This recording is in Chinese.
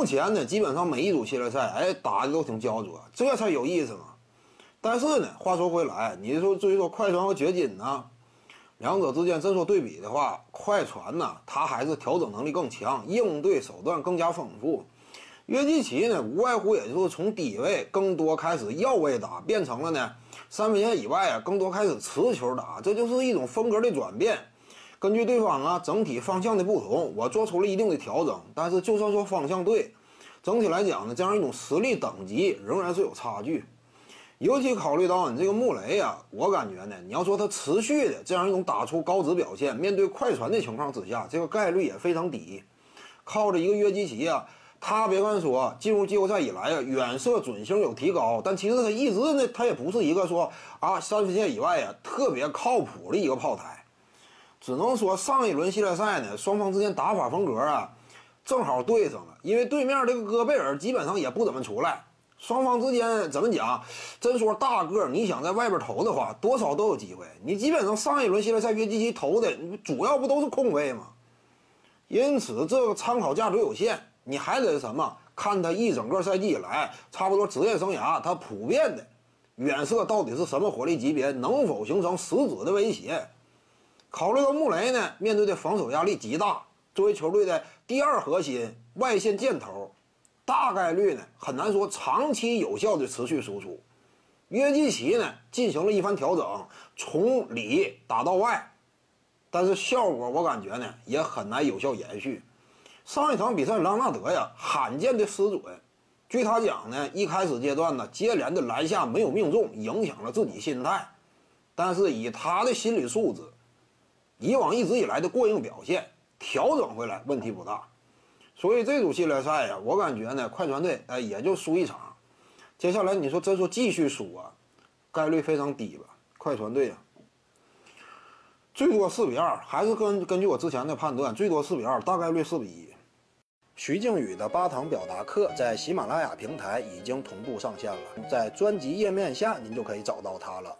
目前呢，基本上每一组系列赛，哎，打的都挺焦灼，这才有意思嘛。但是呢，话说回来，你说至于说快船和掘金呢，两者之间真说对比的话，快船呢，它还是调整能力更强，应对手段更加丰富。约基奇呢，无外乎也就是从低位更多开始要位打，变成了呢三分线以外啊，更多开始持球打，这就是一种风格的转变。根据对方啊整体方向的不同，我做出了一定的调整。但是就算说方向对，整体来讲呢，这样一种实力等级仍然是有差距。尤其考虑到你这个穆雷啊，我感觉呢，你要说他持续的这样一种打出高值表现，面对快船的情况之下，这个概率也非常低。靠着一个约基奇啊。他别看说进入季后赛以来啊，远射准星有提高，但其实他一直呢，他也不是一个说啊三分线以外啊特别靠谱的一个炮台。只能说上一轮系列赛呢，双方之间打法风格啊正好对上了，因为对面这个戈贝尔基本上也不怎么出来，双方之间怎么讲？真说大个你想在外边投的话，多少都有机会。你基本上上一轮系列赛约基奇投的主要不都是空位吗？因此这个参考价值有限。你还得什么？看他一整个赛季以来，差不多职业生涯，他普遍的远射到底是什么火力级别，能否形成实质的威胁？考虑到穆雷呢，面对的防守压力极大，作为球队的第二核心外线箭头，大概率呢很难说长期有效的持续输出。约基奇呢进行了一番调整，从里打到外，但是效果我感觉呢也很难有效延续。上一场比赛，朗纳德呀，罕见的失准。据他讲呢，一开始阶段呢，接连的篮下没有命中，影响了自己心态。但是以他的心理素质，以往一直以来的过硬表现，调整回来问题不大。所以这组系列赛呀，我感觉呢，快船队哎也就输一场。接下来你说真说继续输啊，概率非常低吧？快船队呀。最多四比二，还是根根据我之前的判断，最多四比二，大概率四比一。徐静宇的八堂表达课在喜马拉雅平台已经同步上线了，在专辑页面下您就可以找到它了。